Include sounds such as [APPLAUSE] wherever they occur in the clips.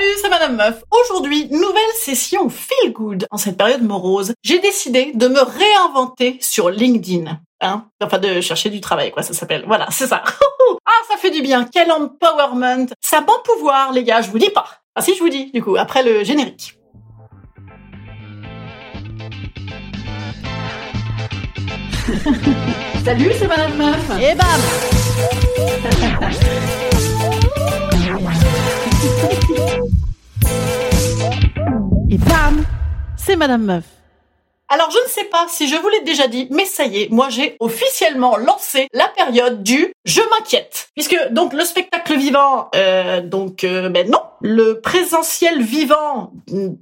Salut, c'est Madame Meuf. Aujourd'hui, nouvelle session Feel Good. En cette période morose, j'ai décidé de me réinventer sur LinkedIn. Hein enfin, de chercher du travail, quoi, ça s'appelle. Voilà, c'est ça. [LAUGHS] ah, ça fait du bien. Quel empowerment. Ça bon pouvoir, les gars, je vous dis pas. Ah si, je vous dis, du coup, après le générique. [LAUGHS] Salut, c'est Madame Meuf. Et bam bam C'est Madame Meuf. Alors je ne sais pas si je vous l'ai déjà dit, mais ça y est, moi j'ai officiellement lancé la période du je m'inquiète. Puisque donc le spectacle vivant, euh, donc euh, ben non, le présentiel vivant,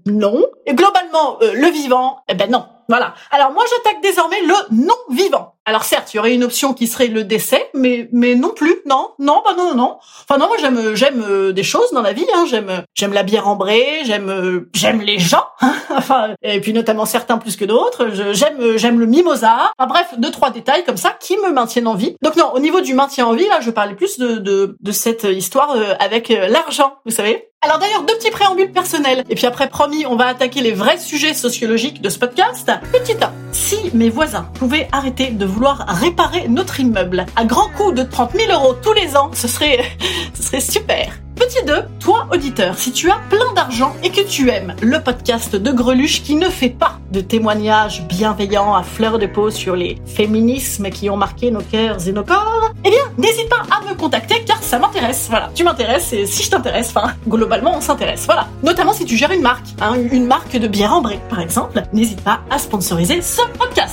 non, et globalement euh, le vivant, eh ben non. Voilà. Alors moi j'attaque désormais le non vivant. Alors certes, il y aurait une option qui serait le décès, mais mais non plus, non, non, bah non, non, non. Enfin non, moi j'aime j'aime euh, des choses dans la vie. Hein. J'aime j'aime la bière ambrée, j'aime euh, j'aime les gens. [LAUGHS] hein. enfin et puis notamment certains plus que d'autres. J'aime euh, j'aime le mimosa. Enfin bref, deux trois détails comme ça qui me maintiennent en vie. Donc non, au niveau du maintien en vie, là, je parlais plus de de, de cette histoire avec l'argent, vous savez. Alors d'ailleurs, deux petits préambules personnels. Et puis après, promis, on va attaquer les vrais sujets sociologiques de ce podcast. Petit 1. Si mes voisins pouvaient arrêter de vouloir réparer notre immeuble à grands coups de 30 000 euros tous les ans, ce serait, [LAUGHS] ce serait super. Petit 2, toi auditeur, si tu as plein d'argent et que tu aimes le podcast de Greluche qui ne fait pas de témoignages bienveillants à fleur de peau sur les féminismes qui ont marqué nos cœurs et nos corps, eh bien, n'hésite pas à me contacter ça m'intéresse. Voilà, tu m'intéresses et si je t'intéresse, enfin, globalement, on s'intéresse. Voilà. Notamment si tu gères une marque, hein, une marque de bière ambrée, par exemple, n'hésite pas à sponsoriser ce podcast.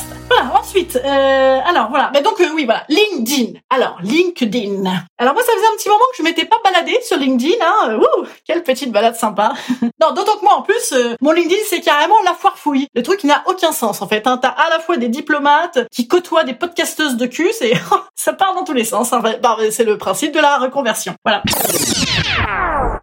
Voilà, ensuite, euh, alors voilà, mais donc euh, oui, voilà, LinkedIn. Alors, LinkedIn. Alors moi, ça faisait un petit moment que je m'étais pas baladée sur LinkedIn, hein. Quelle petite balade sympa. [LAUGHS] non, d'autant que moi, en plus, euh, mon LinkedIn, c'est carrément la foire fouille. Le truc n'a aucun sens, en fait. Hein. T'as à la fois des diplomates qui côtoient des podcasteuses de cul, c'est [LAUGHS] ça part dans tous les sens. Hein. Bah, c'est le principe de la reconversion. Voilà.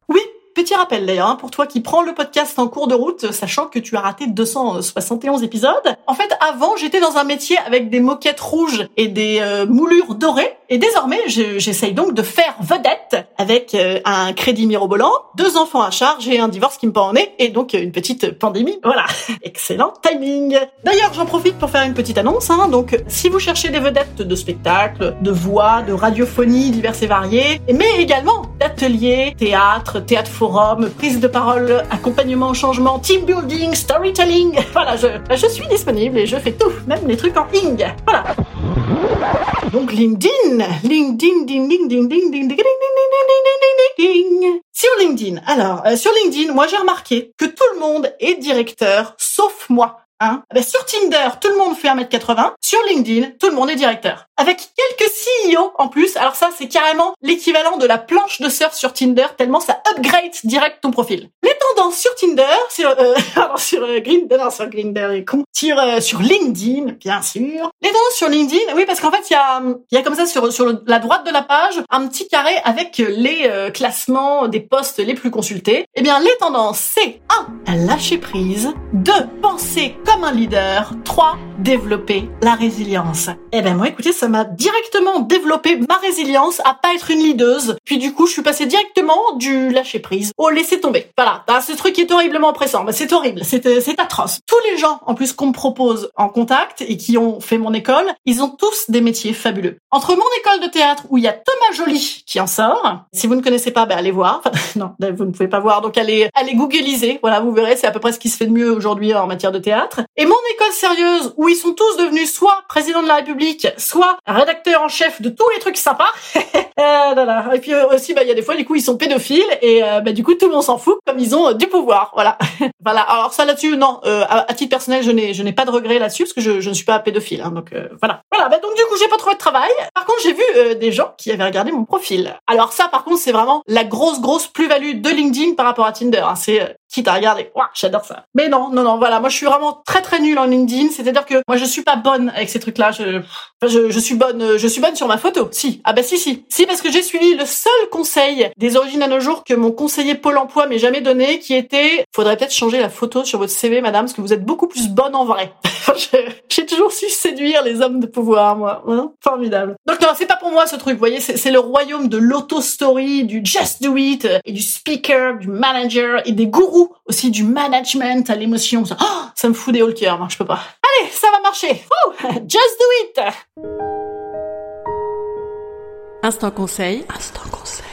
Oui, Petit rappel d'ailleurs, hein, pour toi qui prends le podcast en cours de route, sachant que tu as raté 271 épisodes. En fait, avant, j'étais dans un métier avec des moquettes rouges et des euh, moulures dorées. Et désormais, je- j'essaye donc de faire vedette avec euh, un crédit mirobolant, deux enfants à charge et un divorce qui me pend en nez, et donc euh, une petite pandémie. Voilà, [LAUGHS] excellent timing. D'ailleurs, j'en profite pour faire une petite annonce. Hein, donc, si vous cherchez des vedettes de spectacles, de voix, de radiophonie diverses et variées, mais également d'ateliers, théâtre, théâtre forum, prise de parole, accompagnement au changement, team building, storytelling. [LAUGHS] Voilà, je, je suis disponible et je fais tout, même les trucs en ing. Voilà. Donc LinkedIn, LinkedIn, ding, ding, ding, ding, ding, ding, ding, ding, ding, ding, ding. Sur LinkedIn, alors euh, sur LinkedIn, moi j'ai remarqué que tout le monde est directeur, sauf moi. Hein Ah ben, sur Tinder, tout le monde fait 1m80. Sur LinkedIn, tout le monde est directeur. Avec quelques CEO en plus. Alors ça, c'est carrément l'équivalent de la planche de surf sur Tinder, tellement ça upgrade direct ton profil. Tendances sur Tinder, sur, euh, [LAUGHS] pardon, sur euh, Grindr, non, sur Grindr, les cons. sur, euh, sur LinkedIn, bien sûr. Les tendances sur LinkedIn, oui, parce qu'en fait, il y a, il y a comme ça sur, sur la droite de la page, un petit carré avec les euh, classements des postes les plus consultés. Eh bien, les tendances, c'est 1. Lâcher prise. 2. Penser comme un leader. 3. Développer la résilience. Eh ben, moi, écoutez, ça m'a directement développé ma résilience à pas être une leaduse. Puis du coup, je suis passée directement du lâcher prise au laisser tomber. Voilà, ah, ce truc est horriblement oppressant. Bah, c'est horrible, c'est c'est atroce. Tous les gens, en plus, qu'on me propose en contact et qui ont fait mon école, ils ont tous des métiers fabuleux. Entre mon école de théâtre où il y a Thomas Joly qui en sort, si vous ne connaissez pas, ben allez voir. [LAUGHS] non, vous ne pouvez pas voir, donc allez allez googliser. Voilà, vous verrez, c'est à peu près ce qui se fait de mieux aujourd'hui en matière de théâtre. Et mon école sérieuse où ils sont tous devenus soit président de la République, soit rédacteur en chef de tous les trucs sympas. [LAUGHS] et puis aussi, bah, il y a des fois, du coup, ils sont pédophiles et euh, bah, du coup, tout le monde s'en fout comme ils ont euh, du pouvoir. Voilà. [LAUGHS] voilà. Alors ça là-dessus, non. Euh, à, titre personnel, je n'ai, je n'ai pas de regret là-dessus parce que je, je ne suis pas pédophile. Hein, donc voilà. Voilà. Bah, donc du coup, j'ai pas trouvé de travail. Par contre, j'ai vu des gens qui avaient regardé mon profil. Alors ça, par contre, c'est vraiment la grosse, grosse plus-value de LinkedIn par rapport à Tinder. Hein. C'est qui t'a regardé. Ouah, j'adore ça. Mais non, non, non, voilà. Moi, je suis vraiment très, très nulle en LinkedIn. C'est-à-dire que moi, je suis pas bonne avec ces trucs-là. Je, je, je, suis bonne, je suis bonne sur ma photo. Si. Ah bah si, si. Si, parce que j'ai suivi le seul conseil des origines à nos jours que mon conseiller Pôle emploi m'ait jamais donné, qui était, faudrait peut-être changer la photo sur votre CV, madame, parce que vous êtes beaucoup plus bonne en vrai. [LAUGHS] j'ai toujours su séduire les hommes de pouvoir, moi. Hein? Formidable. Donc non, c'est pas pour moi ce truc. Vous voyez, c'est le royaume de l'auto-story, du just do it, et du speaker, du manager, et des gourous aussi du management à l'émotion. Ça, oh, [GASPS] ça me fout des hauts le cœur, moi, je peux pas. Allez, ça va marcher. [LAUGHS] just do it. Instant conseil. Instant conseil.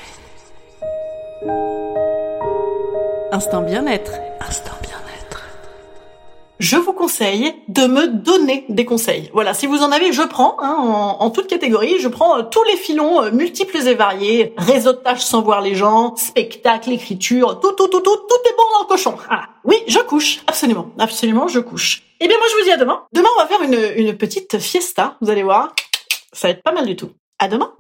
Instant bien-être. Instant je vous conseille de me donner des conseils. Voilà, si vous en avez, je prends hein, en, en, toute catégorie. Je prends euh, tous les filons euh, multiples et variés, réseautage sans voir les gens, spectacle, écriture, tout, tout, tout, tout, tout est bon dans le cochon. Ah, oui, je couche, absolument, absolument, je couche. Eh bien, moi, je vous dis à demain. Demain, on va faire une, une petite fiesta. Vous allez voir, ça va être pas mal du tout. À demain.